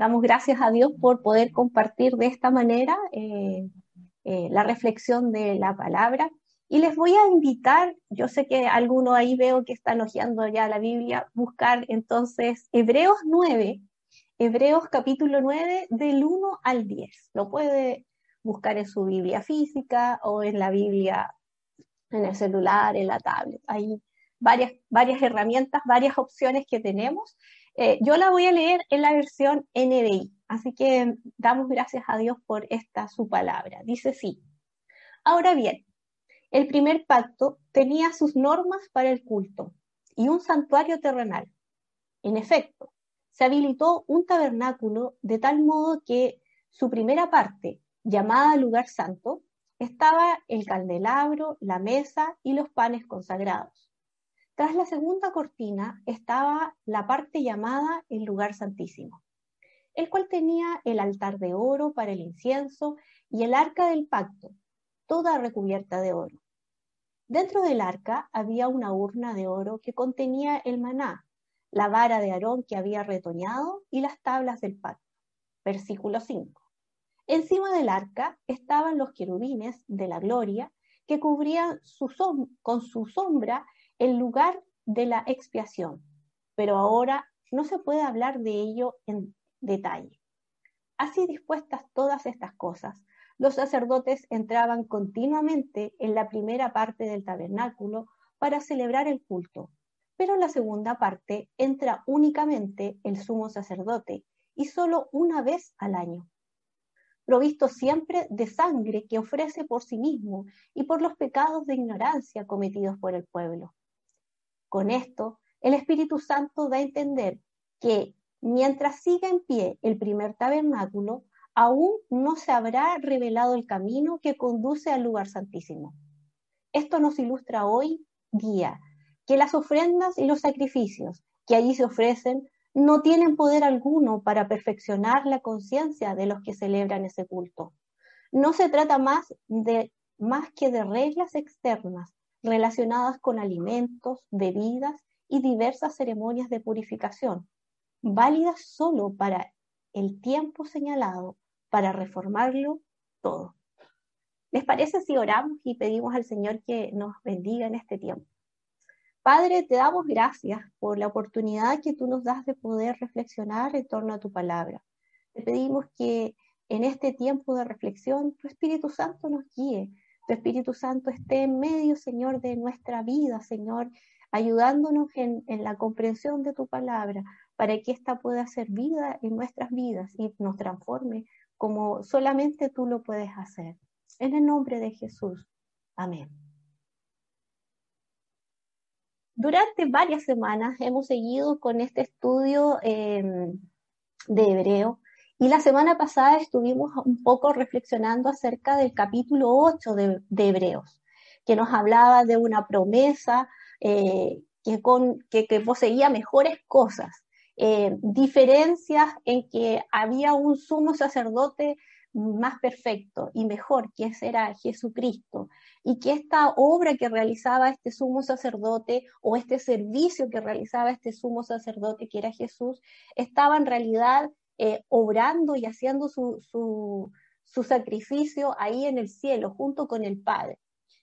Damos gracias a Dios por poder compartir de esta manera eh, eh, la reflexión de la palabra. Y les voy a invitar, yo sé que alguno ahí veo que está elogiando ya la Biblia, buscar entonces Hebreos 9, Hebreos capítulo 9 del 1 al 10. Lo puede buscar en su Biblia física o en la Biblia en el celular, en la tablet. Hay varias, varias herramientas, varias opciones que tenemos. Eh, yo la voy a leer en la versión NBI, así que damos gracias a Dios por esta su palabra. Dice sí. Ahora bien, el primer pacto tenía sus normas para el culto y un santuario terrenal. En efecto, se habilitó un tabernáculo de tal modo que su primera parte, llamada lugar santo, estaba el candelabro, la mesa y los panes consagrados. Tras la segunda cortina estaba la parte llamada el lugar santísimo, el cual tenía el altar de oro para el incienso y el arca del pacto, toda recubierta de oro. Dentro del arca había una urna de oro que contenía el maná, la vara de Aarón que había retoñado y las tablas del pacto. Versículo 5. Encima del arca estaban los querubines de la gloria que cubrían con su sombra el lugar de la expiación, pero ahora no se puede hablar de ello en detalle. Así dispuestas todas estas cosas, los sacerdotes entraban continuamente en la primera parte del tabernáculo para celebrar el culto, pero en la segunda parte entra únicamente el sumo sacerdote y solo una vez al año, provisto siempre de sangre que ofrece por sí mismo y por los pecados de ignorancia cometidos por el pueblo. Con esto, el Espíritu Santo da a entender que mientras siga en pie el primer tabernáculo, aún no se habrá revelado el camino que conduce al lugar santísimo. Esto nos ilustra hoy día que las ofrendas y los sacrificios que allí se ofrecen no tienen poder alguno para perfeccionar la conciencia de los que celebran ese culto. No se trata más más que de reglas externas relacionadas con alimentos, bebidas y diversas ceremonias de purificación, válidas solo para el tiempo señalado para reformarlo todo. ¿Les parece si oramos y pedimos al Señor que nos bendiga en este tiempo? Padre, te damos gracias por la oportunidad que tú nos das de poder reflexionar en torno a tu palabra. Te pedimos que en este tiempo de reflexión tu Espíritu Santo nos guíe, tu Espíritu Santo esté en medio, Señor, de nuestra vida, Señor, ayudándonos en, la comprensión de tu palabra, para que ésta pueda ser vida en nuestras vidas y nos transforme como solamente tú lo puedes hacer. En el nombre de Jesús. Amén. Durante varias semanas hemos seguido con este estudio em, de hebreo y la semana pasada estuvimos un poco reflexionando acerca del capítulo 8 de, Hebreos, que nos hablaba de una promesa eh, que, poseía mejores cosas, eh, diferencias en que había un sumo sacerdote más perfecto y mejor, que era Jesucristo, y que esta obra que realizaba este sumo sacerdote o este servicio que realizaba este sumo sacerdote, que era Jesús, estaba en realidad eh, obrando y haciendo su, sacrificio ahí en el cielo, junto con el Padre.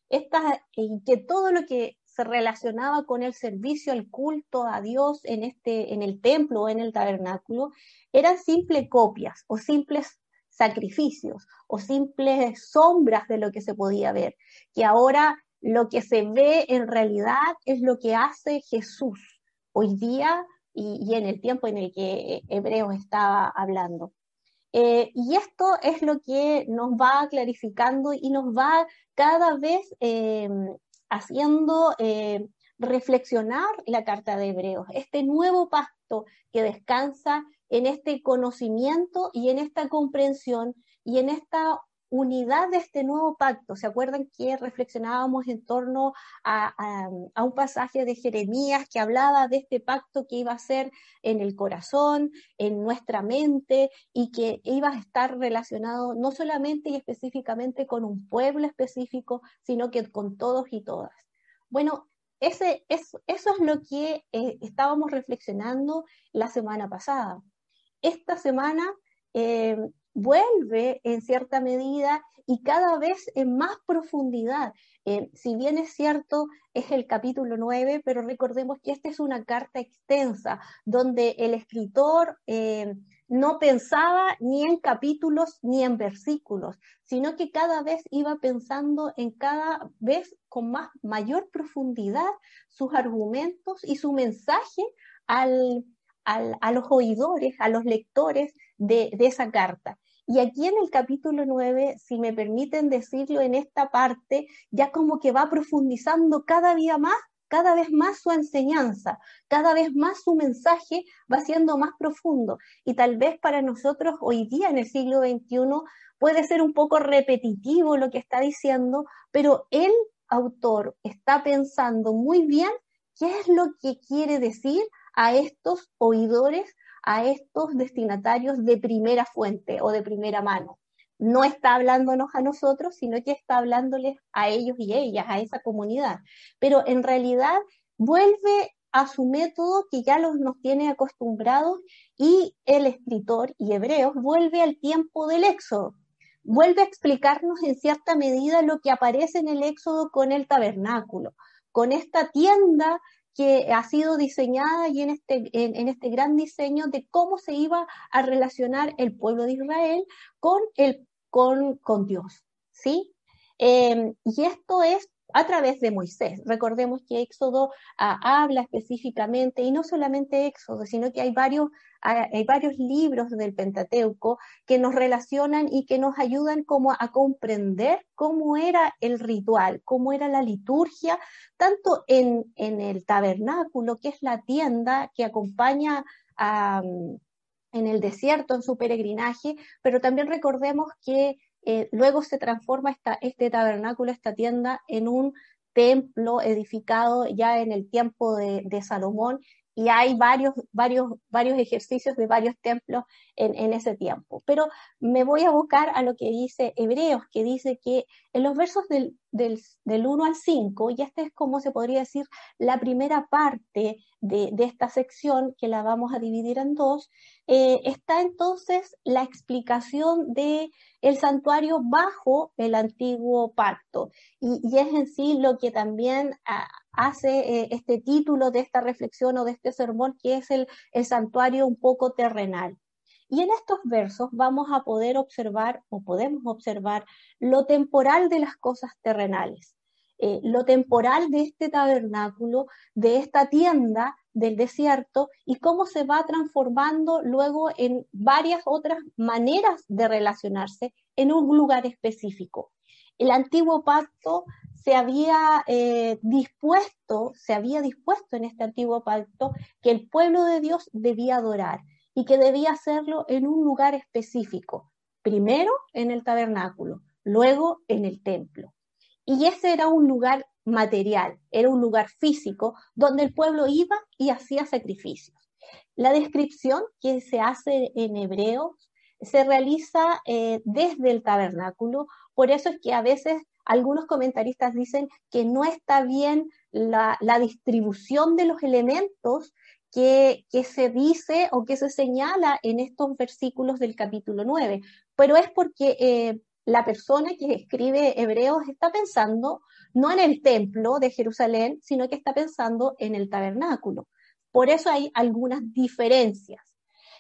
Esta, y que todo lo que se relacionaba con el servicio, el culto a Dios en, este, en el templo o en el tabernáculo, eran simples copias o simples sacrificios o simples sombras de lo que se podía ver, que ahora lo que se ve en realidad es lo que hace Jesús. Hoy día y, en el tiempo en el que Hebreos estaba hablando. Eh, y esto es lo que nos va clarificando y nos va cada vez eh, haciendo eh, reflexionar la carta de Hebreos, este nuevo pacto que descansa en este conocimiento y en esta comprensión y en esta unidad de este nuevo pacto. ¿Se acuerdan que reflexionábamos en torno a, un pasaje de Jeremías que hablaba de este pacto que iba a ser en el corazón, en nuestra mente y que iba a estar relacionado no solamente y específicamente con un pueblo específico, sino que con todos y todas? Bueno, ese, eso es lo que eh, estábamos reflexionando la semana pasada. esta semana eh, vuelve en cierta medida y cada vez en más profundidad. Eh, si bien es cierto, es el capítulo 9, pero recordemos que esta es una carta extensa donde el escritor eh, no pensaba ni en capítulos ni en versículos, sino que cada vez iba pensando en cada vez con más mayor profundidad sus argumentos y su mensaje al, a los oidores, a los lectores de, de esa carta. Y aquí en el capítulo 9, si me permiten decirlo en esta parte, ya como que va profundizando cada día más, cada vez más su enseñanza, cada vez más su mensaje va siendo más profundo. Y tal vez para nosotros hoy día en el siglo XXI puede ser un poco repetitivo lo que está diciendo, pero el autor está pensando muy bien qué es lo que quiere decir a estos oidores a estos destinatarios de primera fuente o de primera mano. No está hablándonos a nosotros, sino que está hablándoles a ellos y ellas, a esa comunidad. Pero en realidad vuelve a su método que ya los, nos tiene acostumbrados y el escritor y Hebreos vuelve al tiempo del Éxodo. Vuelve a explicarnos en cierta medida lo que aparece en el Éxodo con el tabernáculo, con esta tienda que ha sido diseñada y en este, en, este gran diseño de cómo se iba a relacionar el pueblo de Israel con, el, con, con Dios, ¿sí? Em, y esto es a través de Moisés. Recordemos que Éxodo ah, habla específicamente, y no solamente Éxodo, sino que hay varios, ah, hay varios libros del Pentateuco que nos relacionan y que nos ayudan como a comprender cómo era el ritual, cómo era la liturgia, tanto en, en el tabernáculo, que es la tienda que acompaña en el desierto, en su peregrinaje, pero también recordemos que eh, luego se transforma esta, este tabernáculo, esta tienda, en un templo edificado ya en el tiempo de, de Salomón y hay varios, varios, varios ejercicios de varios templos en, ese tiempo. Pero me voy a buscar a lo que dice Hebreos, que dice que en los versos del, del, del 1 al 5, y esta es como se podría decir la primera parte de, esta sección, que la vamos a dividir en dos, eh, está entonces la explicación de el santuario bajo el antiguo pacto. Y, y es en sí lo que también ah, hace eh, este título de esta reflexión o de este sermón, que es el, el santuario un poco terrenal. Y en estos versos vamos a poder observar o podemos observar lo temporal de las cosas terrenales, eh, lo temporal de este tabernáculo, de esta tienda del desierto y cómo se va transformando luego en varias otras maneras de relacionarse en un lugar específico. El antiguo pacto se había eh, dispuesto, se había dispuesto en este antiguo pacto que el pueblo de Dios debía adorar y que debía hacerlo en un lugar específico, primero en el tabernáculo, luego en el templo. Y ese era un lugar material, era un lugar físico donde el pueblo iba y hacía sacrificios. La descripción que se hace en Hebreos se realiza eh, desde el tabernáculo, por eso es que a veces algunos comentaristas dicen que no está bien la, distribución de los elementos que, se dice o que se señala en estos versículos del capítulo 9, pero es porque eh, la persona que escribe Hebreos está pensando no en el templo de Jerusalén, sino que está pensando en el tabernáculo. Por eso hay algunas diferencias.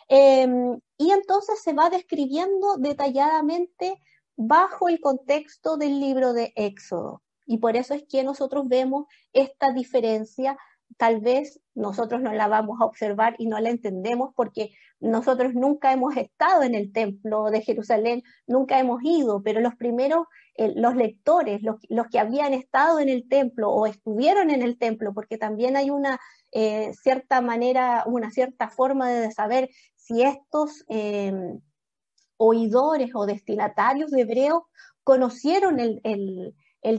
Em, y entonces se va describiendo detalladamente bajo el contexto del libro de Éxodo. Y por eso es que nosotros vemos esta diferencia. Tal vez nosotros no la vamos a observar y no la entendemos porque nosotros nunca hemos estado en el templo de Jerusalén, nunca hemos ido, pero los primeros, eh, los lectores, los, que habían estado en el templo o estuvieron en el templo, porque también hay una eh, cierta manera, una cierta forma de saber si estos eh, oidores o destinatarios de hebreos conocieron el,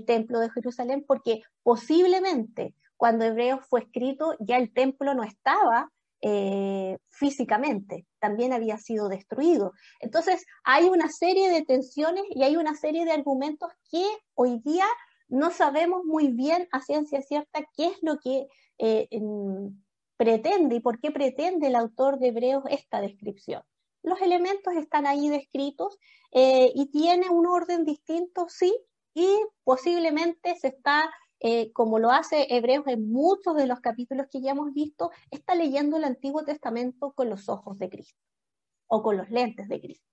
templo de Jerusalén porque posiblemente cuando Hebreos fue escrito ya el templo no estaba eh, físicamente, también había sido destruido. Entonces hay una serie de tensiones y hay una serie de argumentos que hoy día no sabemos muy bien a ciencia cierta qué es lo que eh, pretende y por qué pretende el autor de Hebreos esta descripción. Los elementos están ahí descritos eh, y tiene un orden distinto, sí, y posiblemente se está, eh, como lo hace Hebreos en muchos de los capítulos que ya hemos visto, está leyendo el Antiguo Testamento con los ojos de Cristo o con los lentes de Cristo.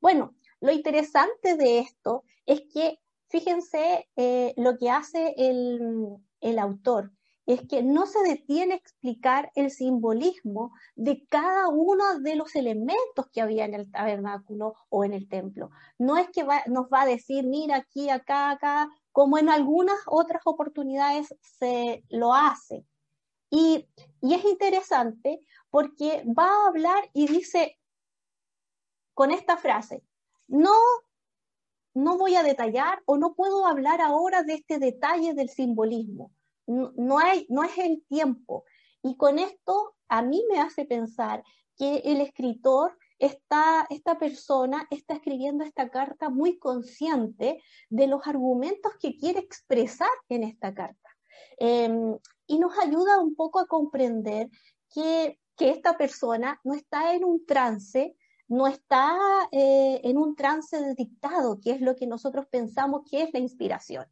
Bueno, lo interesante de esto es que, fíjense eh, lo que hace el, el autor es que no se detiene a explicar el simbolismo de cada uno de los elementos que había en el tabernáculo o en el templo. No es que nos va a decir, mira aquí, acá, acá, como en algunas otras oportunidades se lo hace. Y, y es interesante porque va a hablar y dice con esta frase, no no voy a detallar o no puedo hablar ahora de este detalle del simbolismo no, es el tiempo. Y con esto a mí me hace pensar que el escritor está, esta persona está escribiendo esta carta muy consciente de los argumentos que quiere expresar en esta carta. Em, y nos ayuda un poco a comprender que, esta persona no está en un trance, no está eh, en un trance de dictado, que es lo que nosotros pensamos que es la inspiración.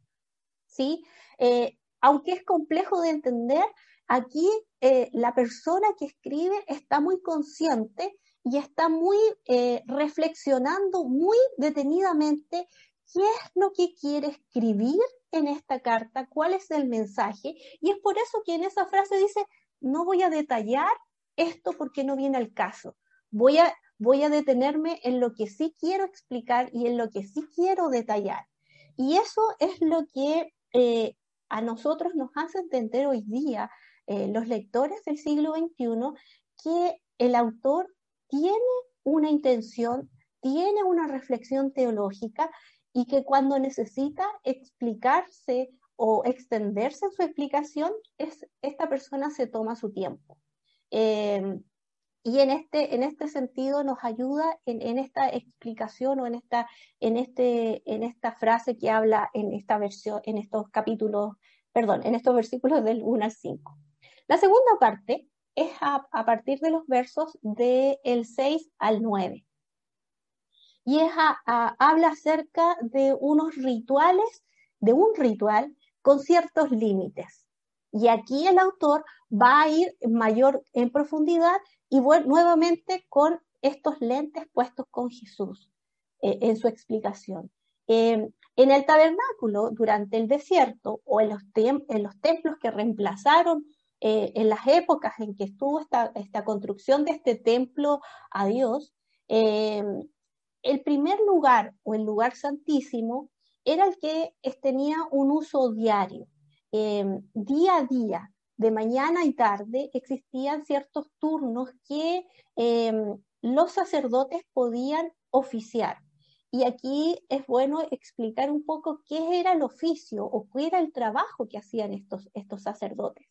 ¿sí? Eh, aunque es complejo de entender, aquí eh, la persona que escribe está muy consciente y está muy eh, reflexionando muy detenidamente qué es lo que quiere escribir en esta carta, cuál es el mensaje. Y es por eso que en esa frase dice, no voy a detallar esto porque no viene al caso. Voy a, voy a detenerme en lo que sí quiero explicar y en lo que sí quiero detallar. Y eso es lo que eh, a nosotros nos hace entender hoy día, eh, los lectores del siglo XXI, que el autor tiene una intención, tiene una reflexión teológica y que cuando necesita explicarse o extenderse en su explicación, es, esta persona se toma su tiempo. Eh, y en este, en este sentido nos ayuda en, esta explicación o en esta, en, este, en esta frase que habla en esta versión, en estos capítulos, perdón, en estos versículos del 1 al 5. La segunda parte es a, partir de los versos del 6 al 9. Y es habla acerca de unos rituales, de un ritual con ciertos límites. Y aquí el autor va a ir mayor en profundidad y nuevamente con estos lentes puestos con Jesús eh, en su explicación. Em, en el tabernáculo, durante el desierto, o en los, en los templos que reemplazaron eh, en las épocas en que estuvo esta, esta, construcción de este templo a Dios, em, el primer lugar o el lugar santísimo era el que tenía un uso diario, em, día a día de mañana y tarde existían ciertos turnos que em, los sacerdotes podían oficiar. Y aquí es bueno explicar un poco qué era el oficio o qué era el trabajo que hacían estos, estos sacerdotes.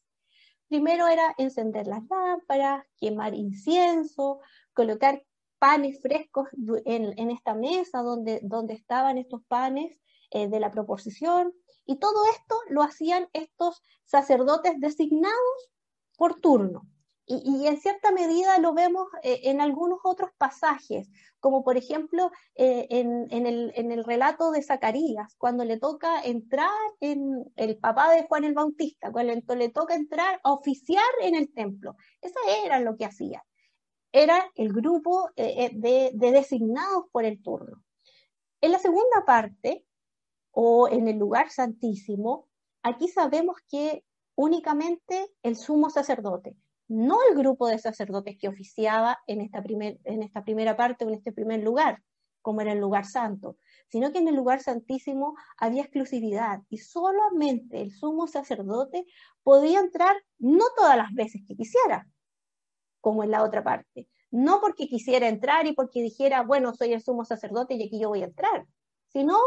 Primero era encender las lámparas, quemar incienso, colocar panes frescos en, esta mesa donde, donde estaban estos panes eh, de la proposición, y todo esto lo hacían estos sacerdotes designados por turno. Y, en cierta medida lo vemos eh, en algunos otros pasajes, como por ejemplo eh, en, el, relato de Zacarías, cuando le toca entrar en el papá de Juan el Bautista, cuando le toca entrar a oficiar en el templo. Eso era lo que hacía. Era el grupo eh, de designados por el turno. En la segunda parte, o en el lugar santísimo, aquí sabemos que únicamente el sumo sacerdote, no el grupo de sacerdotes que oficiaba en esta, en esta primera parte o en este primer lugar, como era el lugar santo, sino que en el lugar santísimo había exclusividad y solamente el sumo sacerdote podía entrar no todas las veces que quisiera, como en la otra parte, no porque quisiera entrar y porque dijera, bueno, soy el sumo sacerdote y aquí yo voy a entrar, sino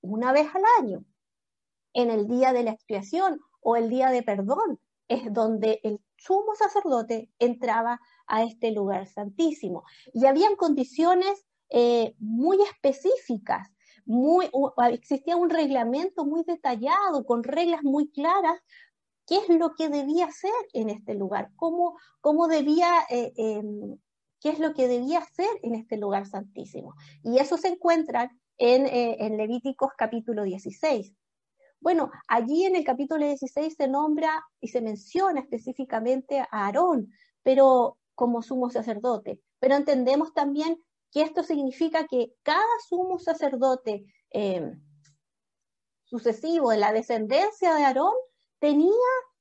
una vez al año, en el día de la expiación o el día de perdón, es donde el sumo sacerdote entraba a este lugar santísimo. Y habían condiciones eh, muy específicas, muy, existía un reglamento muy detallado, con reglas muy claras qué es lo que debía hacer en este lugar, cómo, cómo debía, eh, em, qué es lo que debía hacer en este lugar santísimo. Y eso se encuentra en, eh, en Levíticos capítulo 16. Bueno, allí en el capítulo 16 se nombra y se menciona específicamente a Aarón, pero como sumo sacerdote. Pero entendemos también que esto significa que cada sumo sacerdote em, sucesivo de la descendencia de Aarón tenía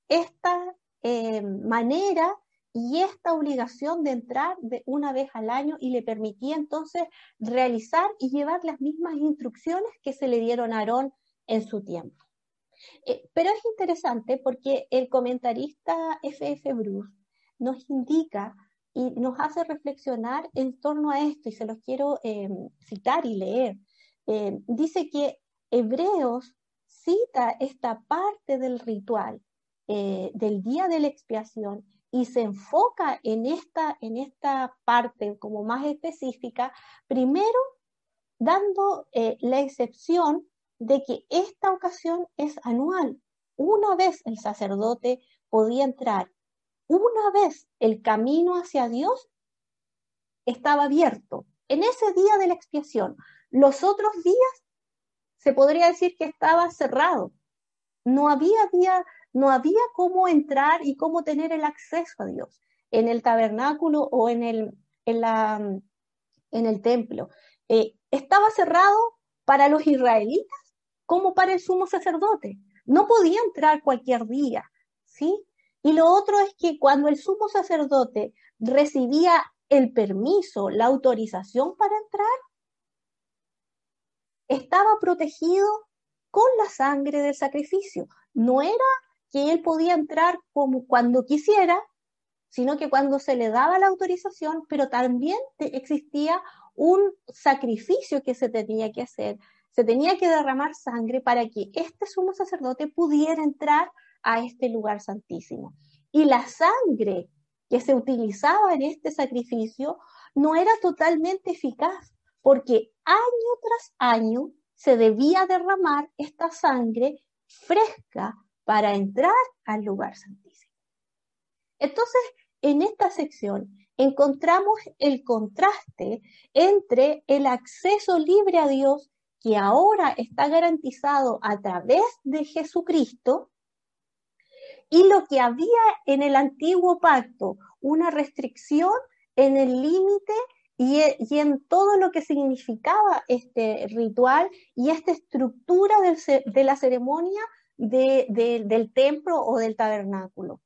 esta eh, manera y esta obligación de entrar de una vez al año y le permitía entonces realizar y llevar las mismas instrucciones que se le dieron a Aarón en su tiempo. Eh, pero es interesante porque el comentarista F.F. Bruce nos indica y nos hace reflexionar en torno a esto, y se los quiero eh, citar y leer. dice que Hebreos cita esta parte del ritual eh, del día de la expiación y se enfoca en esta, en esta parte como más específica, primero dando eh, la excepción de que esta ocasión es anual. Una vez el sacerdote podía entrar, una vez el camino hacia Dios estaba abierto. En ese día de la expiación, los otros días se podría decir que estaba cerrado. No había, no había cómo entrar y cómo tener el acceso a Dios en el tabernáculo o en el, en la, en el templo. Eh, estaba cerrado para los israelitas como para el sumo sacerdote. No podía entrar cualquier día, ¿sí? Y lo otro es que cuando el sumo sacerdote recibía el permiso, la autorización para entrar, estaba protegido con la sangre del sacrificio. No era que él podía entrar como cuando quisiera, sino que cuando se le daba la autorización, pero también existía un sacrificio que se tenía que hacer. Se tenía que derramar sangre para que este sumo sacerdote pudiera entrar a este lugar santísimo. Y la sangre que se utilizaba en este sacrificio no era totalmente eficaz, porque año tras año se debía derramar esta sangre fresca para entrar al lugar santísimo. Entonces, en esta sección encontramos el contraste entre el acceso libre a Dios que ahora está garantizado a través de Jesucristo y lo que había en el antiguo pacto, una restricción en el límite y, en todo lo que significaba este ritual y esta estructura de la ceremonia del templo o del tabernáculo.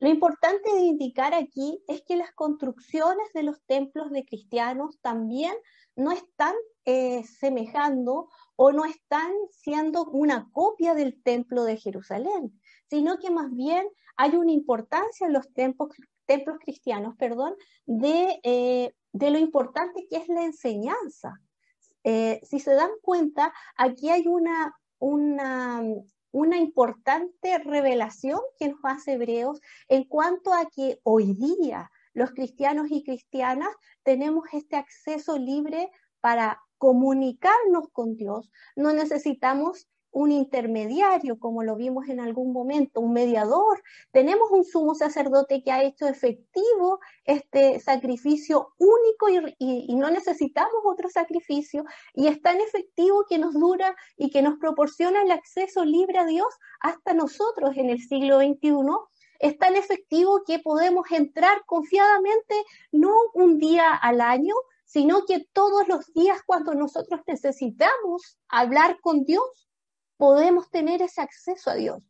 Lo importante de indicar aquí es que las construcciones de los templos de cristianos también no están eh, semejando o no están siendo una copia del templo de Jerusalén, sino que más bien hay una importancia en los templos, templos cristianos, perdón, de eh, de lo importante que es la enseñanza. Eh, si se dan cuenta, aquí hay una, una, una importante revelación que nos hace Hebreos en cuanto a que hoy día los cristianos y cristianas tenemos este acceso libre para comunicarnos con Dios. No necesitamos un intermediario, como lo vimos en algún momento, un mediador. Tenemos un sumo sacerdote que ha hecho efectivo este sacrificio único y, no necesitamos otro sacrificio y es tan efectivo que nos dura y que nos proporciona el acceso libre a Dios hasta nosotros en el siglo XXI. Es tan efectivo que podemos entrar confiadamente, no un día al año, sino que todos los días cuando nosotros necesitamos hablar con Dios, podemos tener ese acceso a Dios.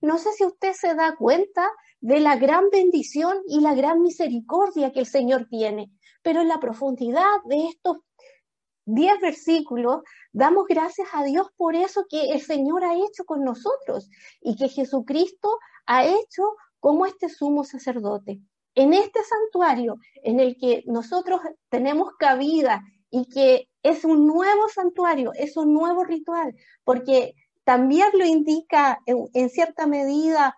No sé si usted se da cuenta de la gran bendición y la gran misericordia que el Señor tiene, pero en la profundidad de estos diez versículos damos gracias a Dios por eso que el Señor ha hecho con nosotros y que Jesucristo ha hecho como este sumo sacerdote. En este santuario en el que nosotros tenemos cabida y que es un nuevo santuario, es un nuevo ritual, porque también lo indica en, cierta medida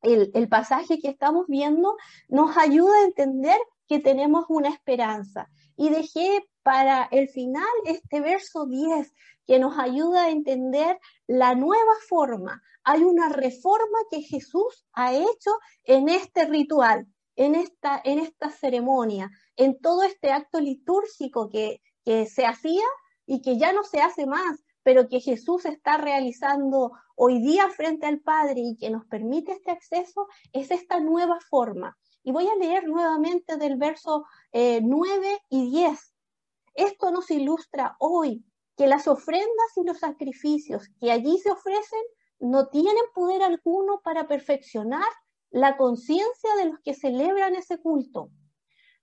el, pasaje que estamos viendo, nos ayuda a entender que tenemos una esperanza. Y dejé para el final este verso 10 que nos ayuda a entender la nueva forma hay una reforma que Jesús ha hecho en este ritual, en esta, en esta ceremonia, en todo este acto litúrgico que, que se hacía y que ya no se hace más, pero que Jesús está realizando hoy día frente al Padre y que nos permite este acceso, es esta nueva forma. Y voy a leer nuevamente del verso 9 eh, y 10. Esto nos ilustra hoy que las ofrendas y los sacrificios que allí se ofrecen no tienen poder alguno para perfeccionar la conciencia de los que celebran ese culto.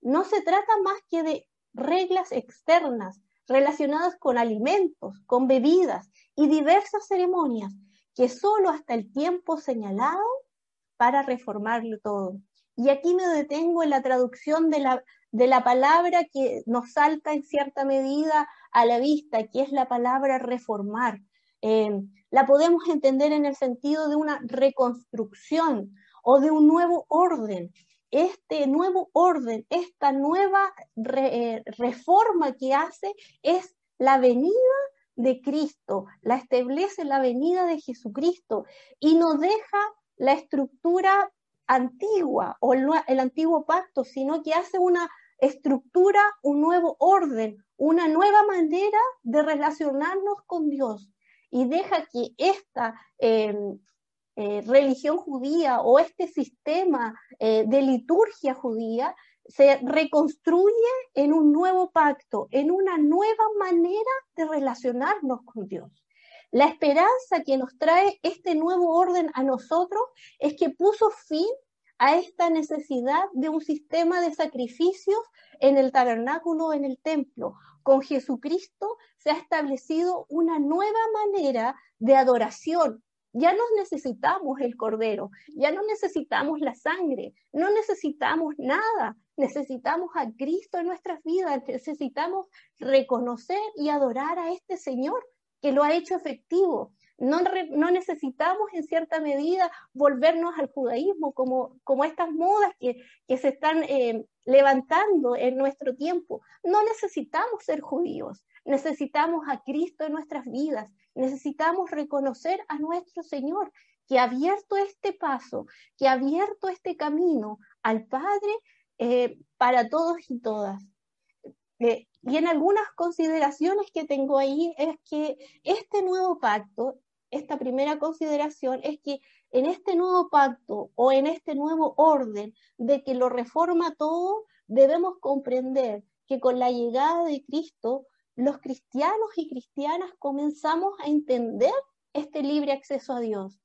No se trata más que de reglas externas relacionadas con alimentos, con bebidas y diversas ceremonias que solo hasta el tiempo señalado para reformarlo todo. Y aquí me detengo en la traducción de la, de la palabra que nos salta en cierta medida a la vista, que es la palabra reformar. Eh, la podemos entender en el sentido de una reconstrucción o de un nuevo orden. Este nuevo orden, esta nueva eh, reforma que hace es la venida de Cristo, la establece la venida de Jesucristo y nos deja la estructura antigua o el, antiguo pacto, sino que hace una estructura, un nuevo orden, una nueva manera de relacionarnos con Dios. Y deja que esta em, eh, religión judía o este sistema eh, de liturgia judía se reconstruye en un nuevo pacto, en una nueva manera de relacionarnos con Dios. La esperanza que nos trae este nuevo orden a nosotros es que puso fin a esta necesidad de un sistema de sacrificios en el tabernáculo, en el templo. Con Jesucristo se ha establecido una nueva manera de adoración. Ya no necesitamos el cordero, ya no necesitamos la sangre, no necesitamos nada, necesitamos a Cristo en nuestras vidas, necesitamos reconocer y adorar a este Señor que lo ha hecho efectivo. No, necesitamos en cierta medida volvernos al judaísmo como, como estas modas que, que se están eh, levantando en nuestro tiempo. No necesitamos ser judíos, necesitamos a Cristo en nuestras vidas, necesitamos reconocer a nuestro Señor que ha abierto este paso, que ha abierto este camino al Padre eh, para todos y todas. Eh, y en algunas consideraciones que tengo ahí es que este nuevo pacto, esta primera consideración es que en este nuevo pacto o en este nuevo orden de que lo reforma todo, debemos comprender que con la llegada de Cristo, los cristianos y cristianas comenzamos a entender este libre acceso a Dios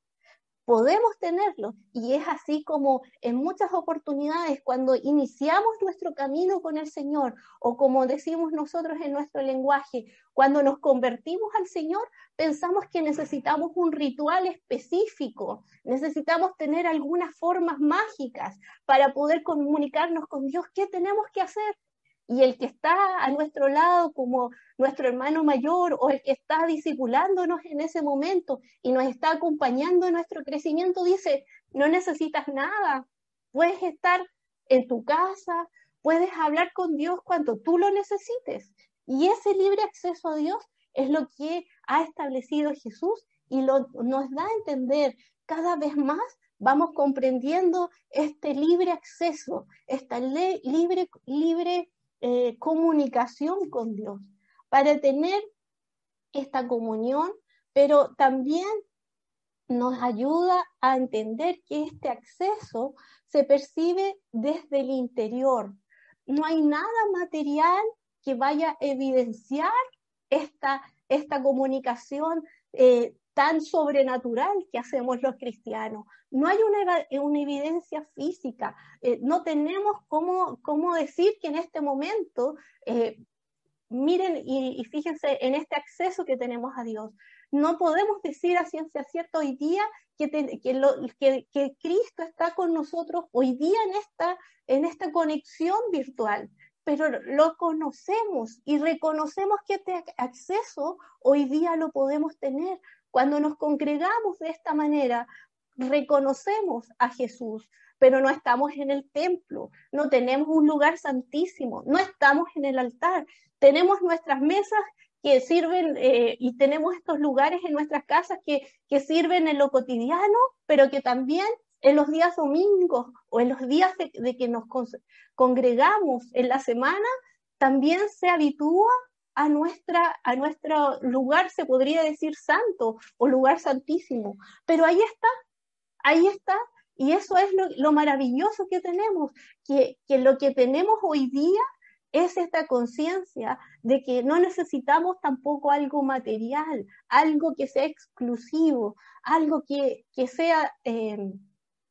podemos tenerlo. Y es así como en muchas oportunidades cuando iniciamos nuestro camino con el Señor o como decimos nosotros en nuestro lenguaje, cuando nos convertimos al Señor, pensamos que necesitamos un ritual específico, necesitamos tener algunas formas mágicas para poder comunicarnos con Dios. ¿Qué tenemos que hacer? Y el que está a nuestro lado como nuestro hermano mayor o el que está discipulándonos en ese momento y nos está acompañando en nuestro crecimiento dice, no necesitas nada, puedes estar en tu casa, puedes hablar con Dios cuando tú lo necesites. Y ese libre acceso a Dios es lo que ha establecido Jesús y lo, nos da a entender cada vez más vamos comprendiendo este libre acceso, esta libre, libre eh, comunicación con Dios, para tener esta comunión, pero también nos ayuda a entender que este acceso se percibe desde el interior. No hay nada material que vaya a evidenciar esta, esta comunicación eh, tan sobrenatural que hacemos los cristianos. No hay una, una evidencia física, eh, no tenemos cómo, cómo, decir que en este momento, eh, miren y, fíjense en este acceso que tenemos a Dios. No podemos decir a ciencia cierta hoy día que, que, que, Cristo está con nosotros hoy día en esta, en esta conexión virtual pero lo conocemos y reconocemos que este acceso hoy día lo podemos tener cuando nos congregamos de esta manera, reconocemos a Jesús, pero no estamos en el templo, no tenemos un lugar santísimo, no estamos en el altar, tenemos nuestras mesas que sirven eh, y tenemos estos lugares en nuestras casas que, que sirven en lo cotidiano, pero que también en los días domingos o en los días de, que nos congregamos en la semana, también se habitúa a, nuestra, a nuestro lugar, se podría decir santo o lugar santísimo. Pero ahí está, ahí está. Y eso es lo, maravilloso que tenemos, que, que lo que tenemos hoy día es esta conciencia de que no necesitamos tampoco algo material, algo que sea exclusivo, algo que, que sea eh,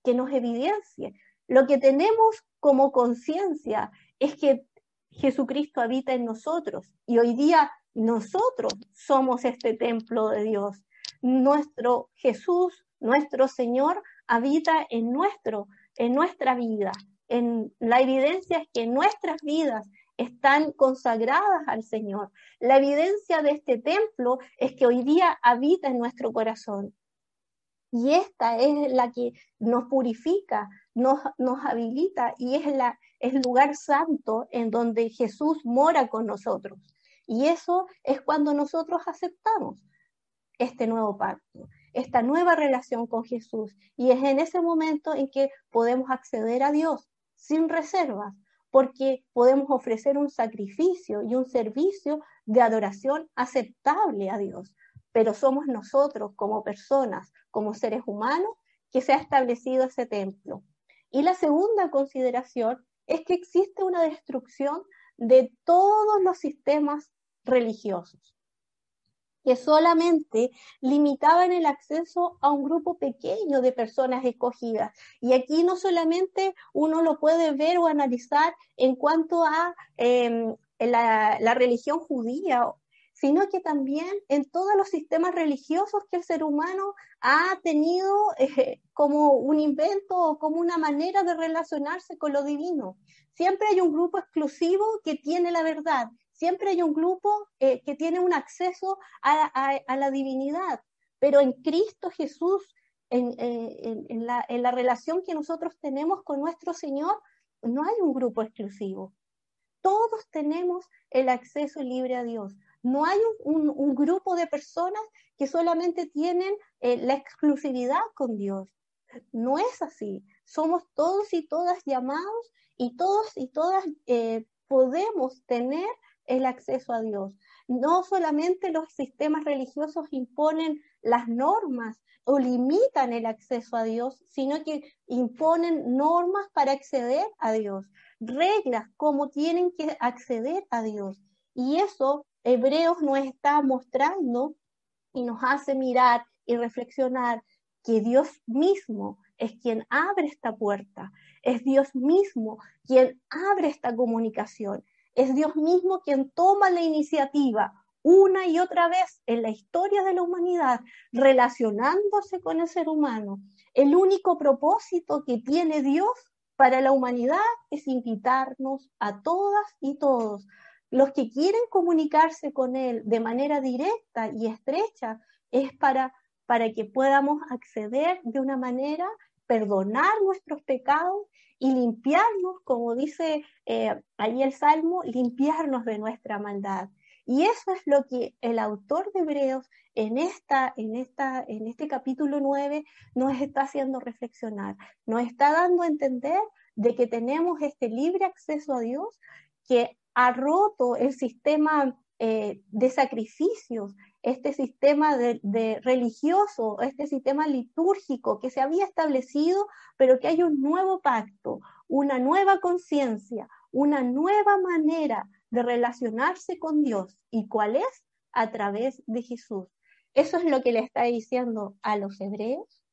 que nos evidencie. Lo que tenemos como conciencia es que Jesucristo habita en nosotros y hoy día nosotros somos este templo de Dios. Nuestro Jesús, nuestro Señor, habita en nuestro, en nuestra vida. En la evidencia es que nuestras vidas están consagradas al Señor. La evidencia de este templo es que hoy día habita en nuestro corazón. Y esta es la que nos purifica, nos, habilita y es la, el lugar santo en donde Jesús mora con nosotros. Y eso es cuando nosotros aceptamos este nuevo pacto, esta nueva relación con Jesús. Y es en ese momento en que podemos acceder a Dios sin reservas, porque podemos ofrecer un sacrificio y un servicio de adoración aceptable a Dios pero somos nosotros como personas, como seres humanos, que se ha establecido ese templo. Y la segunda consideración es que existe una destrucción de todos los sistemas religiosos, que solamente limitaban el acceso a un grupo pequeño de personas escogidas. Y aquí no solamente uno lo puede ver o analizar en cuanto a em, la, la, religión judía sino que también en todos los sistemas religiosos que el ser humano ha tenido eh, como un invento o como una manera de relacionarse con lo divino. Siempre hay un grupo exclusivo que tiene la verdad, siempre hay un grupo eh, que tiene un acceso a, la divinidad, pero en Cristo Jesús, eh, en la relación que nosotros tenemos con nuestro Señor, no hay un grupo exclusivo. Todos tenemos el acceso libre a Dios. No hay un, grupo de personas que solamente tienen eh, la exclusividad con Dios. No es así. Somos todos y todas llamados y todos y todas eh, podemos tener el acceso a Dios. No solamente los sistemas religiosos imponen las normas o limitan el acceso a Dios, sino que imponen normas para acceder a Dios, reglas como tienen que acceder a Dios. Y eso Hebreos nos está mostrando y nos hace mirar y reflexionar que Dios mismo es quien abre esta puerta, es Dios mismo quien abre esta comunicación, es Dios mismo quien toma la iniciativa una y otra vez en la historia de la humanidad, relacionándose con el ser humano. El único propósito que tiene Dios para la humanidad es invitarnos a todas y todos los que quieren comunicarse con Él de manera directa y estrecha es para, para que podamos acceder de una manera, perdonar nuestros pecados y limpiarnos, como dice eh, ahí el Salmo, limpiarnos de nuestra maldad. Y eso es lo que el autor de Hebreos en, esta, en, esta, en este capítulo 9 nos está haciendo reflexionar, nos está dando a entender de que tenemos este libre acceso a Dios, que ha roto el sistema eh, de sacrificios, este sistema religioso, este sistema litúrgico que se había establecido, pero que hay un nuevo pacto, una nueva conciencia, una nueva manera de relacionarse con Dios. ¿Y cuál es? A través de Jesús. Eso es lo que le está diciendo a los hebreos,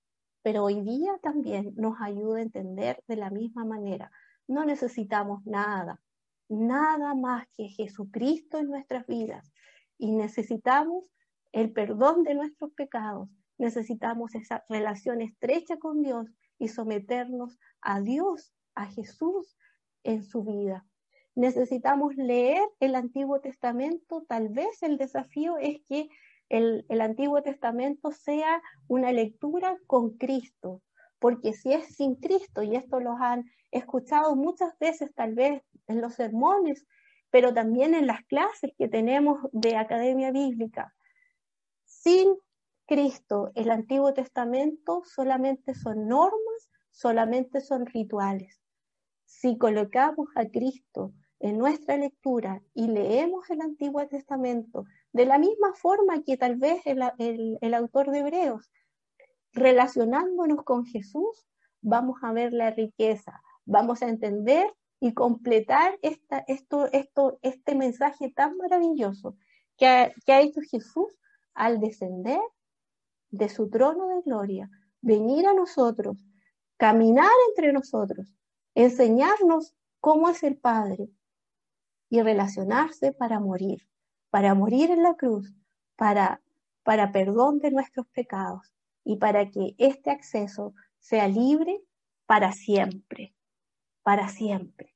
pero hoy día también nos ayuda a entender de la misma manera. No necesitamos nada, nada más que Jesucristo en nuestras vidas. Y necesitamos el perdón de nuestros pecados, necesitamos esa relación estrecha con Dios y someternos a Dios, a Jesús en su vida. Necesitamos leer el Antiguo Testamento, tal vez el desafío es que el, el Antiguo Testamento sea una lectura con Cristo, porque si es sin Cristo, y esto los han escuchado muchas veces tal vez en los sermones, pero también en las clases que tenemos de Academia Bíblica. Sin Cristo, el Antiguo Testamento solamente son normas, solamente son rituales. Si colocamos a Cristo en nuestra lectura y leemos el Antiguo Testamento de la misma forma que tal vez el, autor de Hebreos, relacionándonos con Jesús, vamos a ver la riqueza, vamos a entender y completar este mensaje tan maravilloso que ha hecho Jesús al descender de su trono de gloria, venir a nosotros, caminar entre nosotros, enseñarnos cómo es el Padre y relacionarse para morir, para morir en la cruz, para, para perdón de nuestros pecados y para que este acceso sea libre para siempre, para siempre.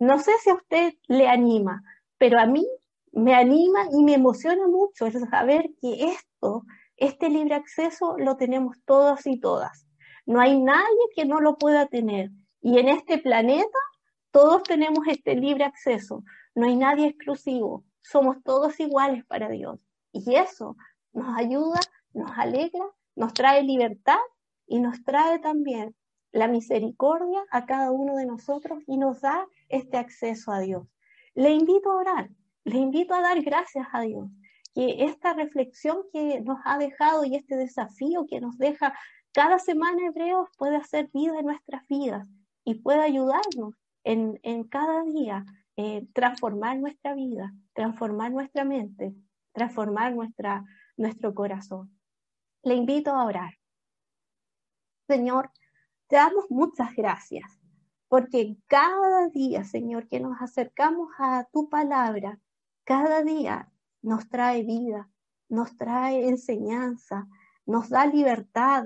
No sé si a usted le anima, pero a mí me anima y me emociona mucho el saber que esto este libre acceso lo tenemos todos y todas. No hay nadie que no lo pueda tener. Y en este planeta todos tenemos este libre acceso. No hay nadie exclusivo. Somos todos iguales para Dios. Y eso nos ayuda, nos alegra, nos trae libertad y nos trae también la misericordia a cada uno de nosotros y nos da este acceso a Dios. Le invito a orar, le invito a dar gracias a Dios que esta reflexión que nos ha dejado y este desafío que nos deja cada semana Hebreos pueda hacer vida en nuestras vidas y pueda ayudarnos en, cada día eh, transformar nuestra vida, transformar nuestra mente, transformar nuestra, nuestro corazón. Le invito a orar. Señor, te damos muchas gracias porque cada día, Señor, que nos acercamos a tu palabra, cada día nos trae vida, nos trae enseñanza, nos da libertad,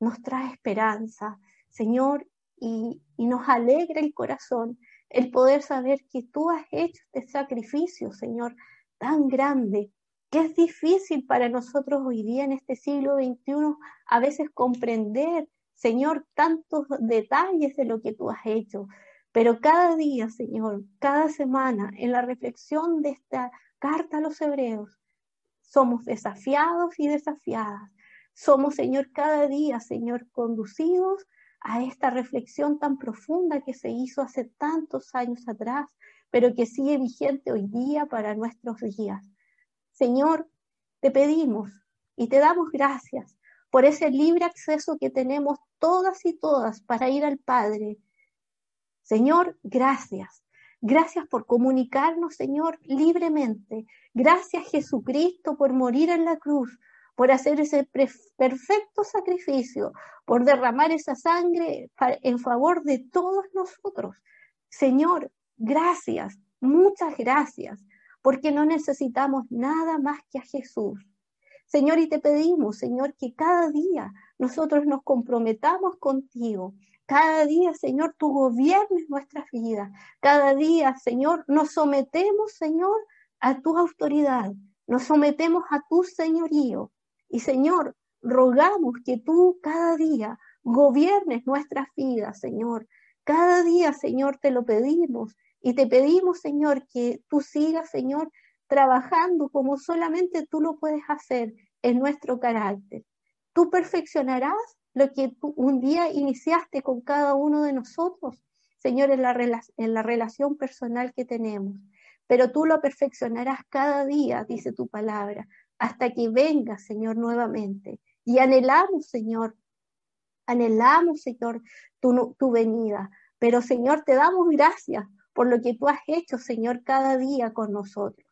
nos trae esperanza, Señor, y, nos alegra el corazón el poder saber que tú has hecho este sacrificio, Señor, tan grande, que es difícil para nosotros hoy día en este siglo XXI a veces comprender, Señor, tantos detalles de lo que tú has hecho. Pero cada día, Señor, cada semana, en la reflexión de esta carta a los hebreos, somos desafiados y desafiadas. Somos, Señor, cada día, Señor, conducidos a esta reflexión tan profunda que se hizo hace tantos años atrás, pero que sigue vigente hoy día para nuestros días. Señor, te pedimos y te damos gracias por ese libre acceso que tenemos todas y todas para ir al Padre. Señor, gracias. Gracias por comunicarnos, Señor, libremente. Gracias, Jesucristo, por morir en la cruz, por hacer ese perfecto sacrificio, por derramar esa sangre en favor de todos nosotros. Señor, gracias, muchas gracias, porque no necesitamos nada más que a Jesús. Señor, y te pedimos, Señor, que cada día nosotros nos comprometamos contigo cada día, Señor, tú gobiernes nuestras vidas. Cada día, Señor, nos sometemos, Señor, a tu autoridad. Nos sometemos a tu señorío. Y, Señor, rogamos que tú cada día gobiernes nuestras vidas, Señor. Cada día, Señor, te lo pedimos. Y te pedimos, Señor, que tú sigas, Señor, trabajando como solamente tú lo puedes hacer en nuestro carácter. Tú perfeccionarás lo que tú un día iniciaste con cada uno de nosotros, Señor, en la, relación personal que tenemos. Pero tú lo perfeccionarás cada día, dice tu palabra, hasta que venga, Señor, nuevamente. Y anhelamos, Señor, anhelamos, Señor, tu venida. Pero, Señor, te damos gracias por lo que tú has hecho, Señor, cada día con nosotros.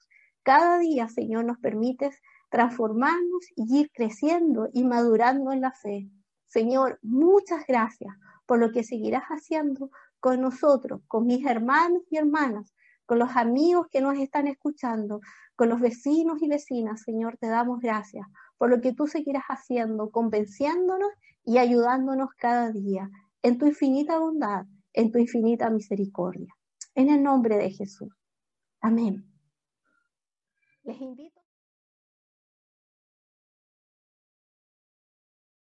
Cada día, Señor, nos permites transformarnos y ir creciendo y madurando en la fe. Señor, muchas gracias por lo que seguirás haciendo con nosotros, con mis hermanos y hermanas, con los amigos que nos están escuchando, con los vecinos y vecinas. Señor, te damos gracias por lo que tú seguirás haciendo, convenciéndonos y ayudándonos cada día en tu infinita bondad, en tu infinita misericordia. En el nombre de Jesús. Amén. Les invito